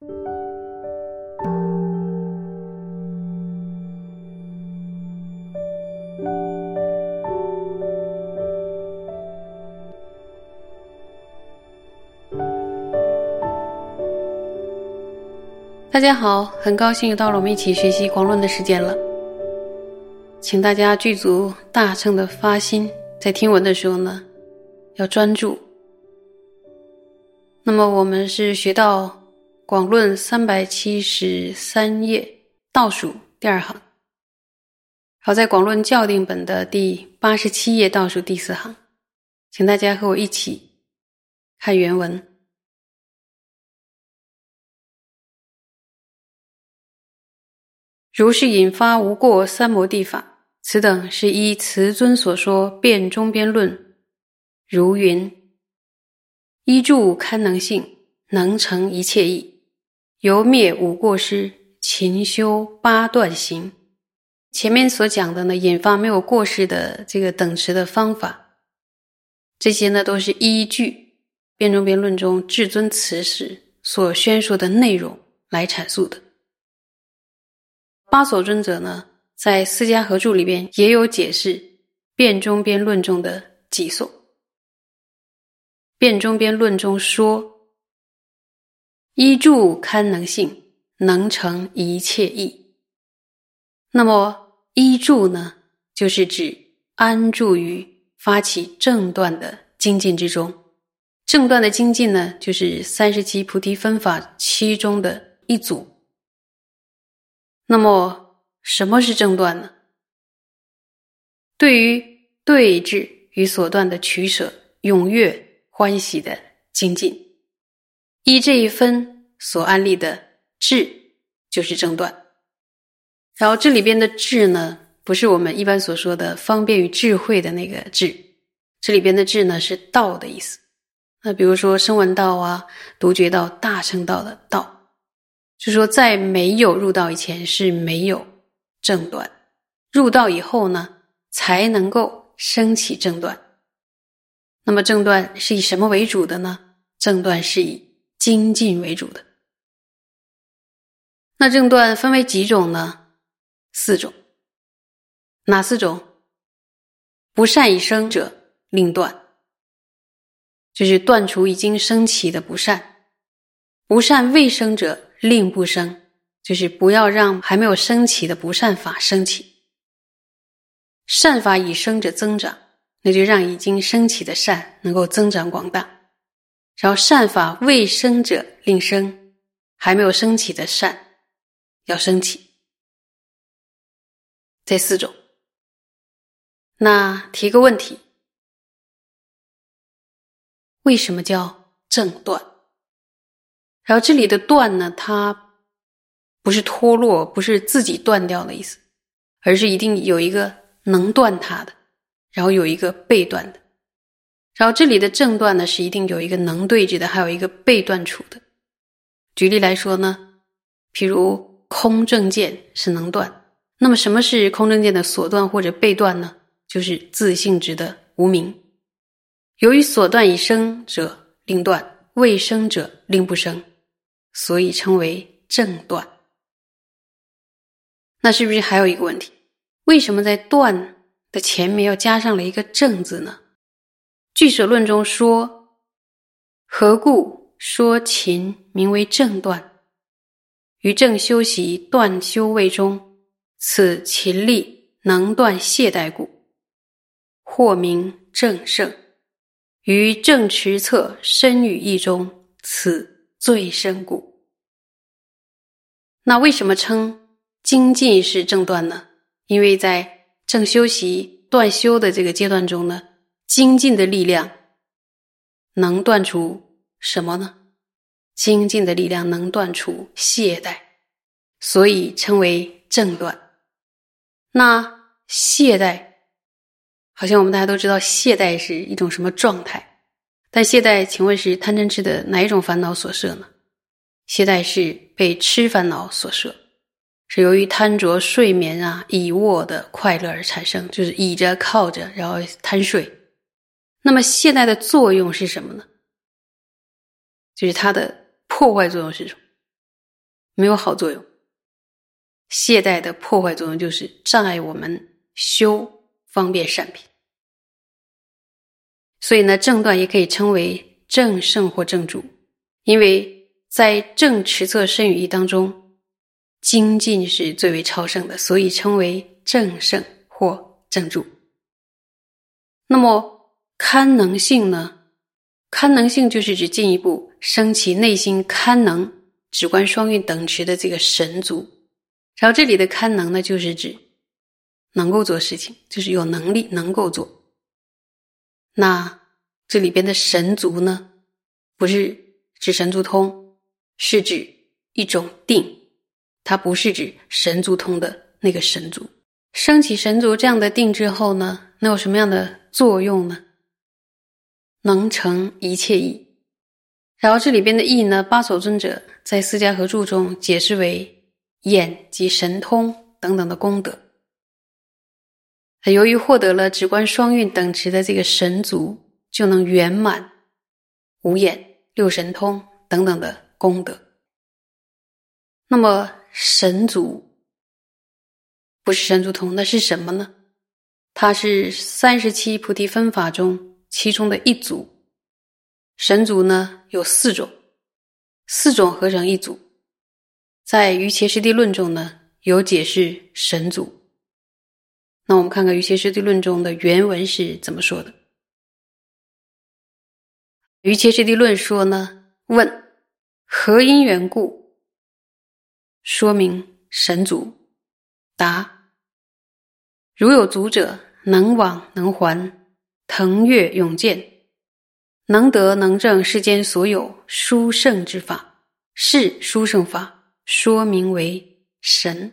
大家好，很高兴又到了我们一起学习广论的时间了。请大家具足大乘的发心，在听闻的时候呢，要专注。那么我们是学到广论三百七十三页倒数第二行，好，在广论校订本的第八十七页倒数第四行，请大家和我一起看原文。如是引发无过三摩地法，此等是依慈尊所说辩中边论，如云：依住堪能性，能成一切意，由灭五过失，勤修八段行。前面所讲的呢，引发没有过失的这个等持的方法，这些呢都是依据辩中辩论中至尊慈氏所宣说的内容来阐述的。八所尊者呢，在《四家合著》里边也有解释《辩中辩论》中的几颂。《辩中辩论》中说：“依住堪能性，能成一切意。”那么依住呢，就是指安住于发起正断的精进之中。正断的精进呢，就是三十七菩提分法其中的一组。那么，什么是正断呢？对于对治与所断的取舍，踊跃欢喜的精进，依这一分所安立的智，就是正断。然后这里边的智呢，不是我们一般所说的方便与智慧的那个智，这里边的智呢是道的意思。那比如说声闻道啊，独觉道、大乘道的道。就说，在没有入道以前是没有正断，入道以后呢，才能够升起正断。那么正断是以什么为主的呢？正断是以精进为主的。那正断分为几种呢？四种。哪四种？不善已生者令断，就是断除已经升起的不善；不善未生者。令不生，就是不要让还没有升起的不善法升起；善法已生者增长，那就让已经升起的善能够增长广大；然后善法未生者令生，还没有升起的善要升起。这四种。那提个问题：为什么叫正断？然后这里的断呢，它不是脱落，不是自己断掉的意思，而是一定有一个能断它的，然后有一个被断的。然后这里的正断呢，是一定有一个能对治的，还有一个被断处的。举例来说呢，譬如空正见是能断，那么什么是空正见的所断或者被断呢？就是自性质的无名。由于所断已生者令断，未生者令不生。所以称为正断。那是不是还有一个问题？为什么在“断”的前面要加上了一个“正”字呢？据舍论中说：“何故说勤名为正断？于正修习断修位中，此勤力能断懈怠故，或名正胜。于正持策身语意中，此最深故。”那为什么称精进是正断呢？因为在正修习断修的这个阶段中呢，精进的力量能断除什么呢？精进的力量能断除懈怠，所以称为正断。那懈怠，好像我们大家都知道，懈怠是一种什么状态？但懈怠，请问是贪嗔痴的哪一种烦恼所摄呢？懈怠是被吃烦恼所摄，是由于贪着睡眠啊、倚卧的快乐而产生，就是倚着、靠着，然后贪睡。那么懈怠的作用是什么呢？就是它的破坏作用是什么？没有好作用。懈怠的破坏作用就是障碍我们修方便善品。所以呢，正断也可以称为正胜或正主，因为在正持策身语意当中，精进是最为超胜的，所以称为正胜或正主。那么堪能性呢？堪能性就是指进一步升起内心堪能、直观双运等持的这个神足。然后这里的堪能呢，就是指能够做事情，就是有能力能够做。那这里边的神足呢，不是指神足通，是指一种定，它不是指神足通的那个神足。升起神足这样的定之后呢，能有什么样的作用呢？能成一切意。然后这里边的意呢，八所尊者在《四家合注》中解释为眼及神通等等的功德。由于获得了直观双运等值的这个神足，就能圆满五眼、六神通等等的功德。那么神足不是神足通，那是什么呢？它是三十七菩提分法中其中的一组。神族呢有四种，四种合成一组。在《瑜伽师地论》中呢有解释神族。那我们看看《瑜伽师地论》中的原文是怎么说的。《瑜伽师地论》说呢：“问何因缘故，说明神族？答：如有足者，能往能还，腾跃勇健，能得能证世间所有殊胜之法，是殊胜法，说明为神。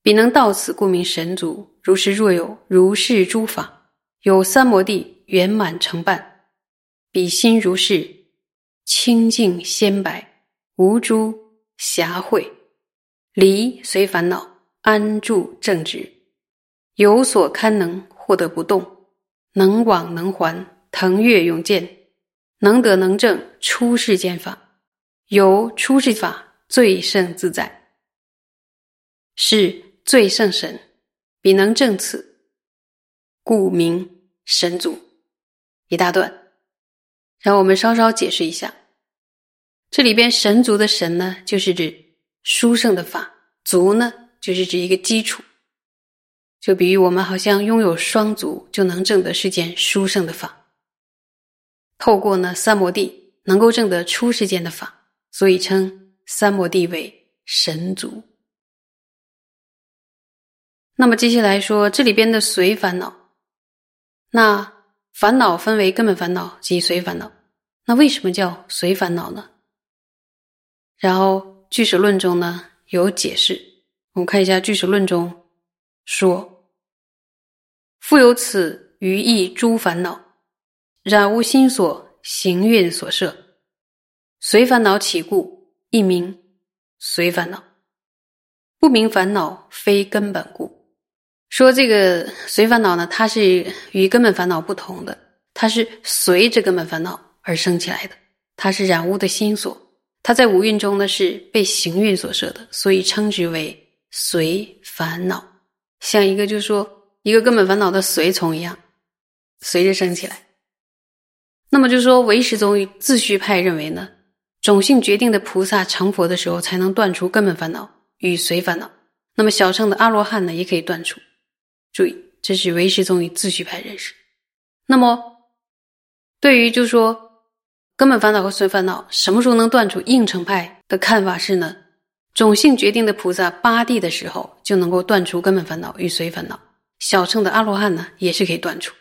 彼能到此，故名神足。”如是若有如是诸法，有三摩地圆满成办，彼心如是清净鲜白，无诸瑕秽，离随烦恼，安住正直，有所堪能，获得不动，能往能还，腾跃勇健，能得能证出世间法，由出世法最胜自在，是最胜神。彼能正此，故名神足。一大段，让我们稍稍解释一下。这里边神足的神呢，就是指殊胜的法；足呢，就是指一个基础。就比喻我们好像拥有双足，就能证得世间殊胜的法。透过呢三摩地，能够证得出世间的法，所以称三摩地为神足。那么接下来说这里边的随烦恼，那烦恼分为根本烦恼及随烦恼。那为什么叫随烦恼呢？然后据舍论中呢有解释，我们看一下据舍论中说：“复有此余意诸烦恼，染无心所行运所摄，随烦恼起故，一名随烦恼。不明烦恼非根本故。”说这个随烦恼呢，它是与根本烦恼不同的，它是随着根本烦恼而生起来的，它是染污的心所，它在五蕴中呢是被行运所摄的，所以称之为随烦恼，像一个就是说一个根本烦恼的随从一样，随着生起来。那么就说唯识宗与自序派认为呢，种性决定的菩萨成佛的时候才能断除根本烦恼与随烦恼，那么小乘的阿罗汉呢也可以断除。注意，这是唯识宗与自序派认识。那么，对于就说根本烦恼和随烦恼什么时候能断除？应成派的看法是呢，种性决定的菩萨八地的时候就能够断除根本烦恼与随烦恼。小乘的阿罗汉呢，也是可以断除。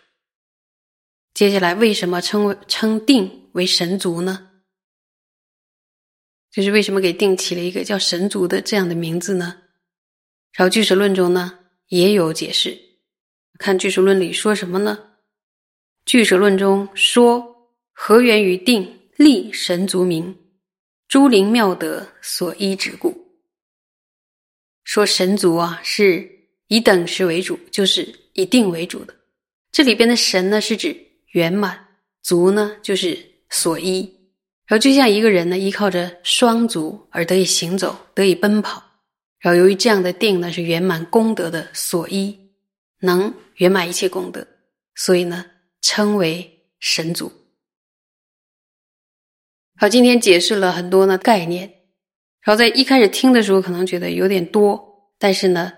接下来，为什么称为称定为神足呢？就是为什么给定起了一个叫神足的这样的名字呢？然后据实论中呢？也有解释，看据说论里说什么呢？据说论中说：“何源于定立神足名，诸灵妙德所依止故。”说神足啊，是以等时为主，就是以定为主的。这里边的神呢，是指圆满；足呢，就是所依。然后就像一个人呢，依靠着双足而得以行走，得以奔跑。然后由于这样的定呢，是圆满功德的所依，能圆满一切功德，所以呢，称为神足。好，今天解释了很多呢概念，然后在一开始听的时候可能觉得有点多，但是呢，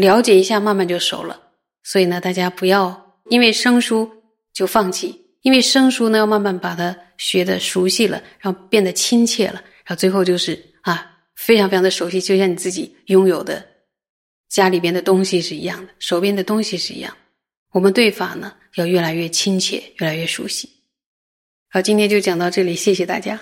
了解一下慢慢就熟了。所以呢，大家不要因为生疏就放弃。因为生疏呢，要慢慢把它学的熟悉了，然后变得亲切了，然后最后就是啊，非常非常的熟悉，就像你自己拥有的家里边的东西是一样的，手边的东西是一样。我们对法呢，要越来越亲切，越来越熟悉。好，今天就讲到这里，谢谢大家。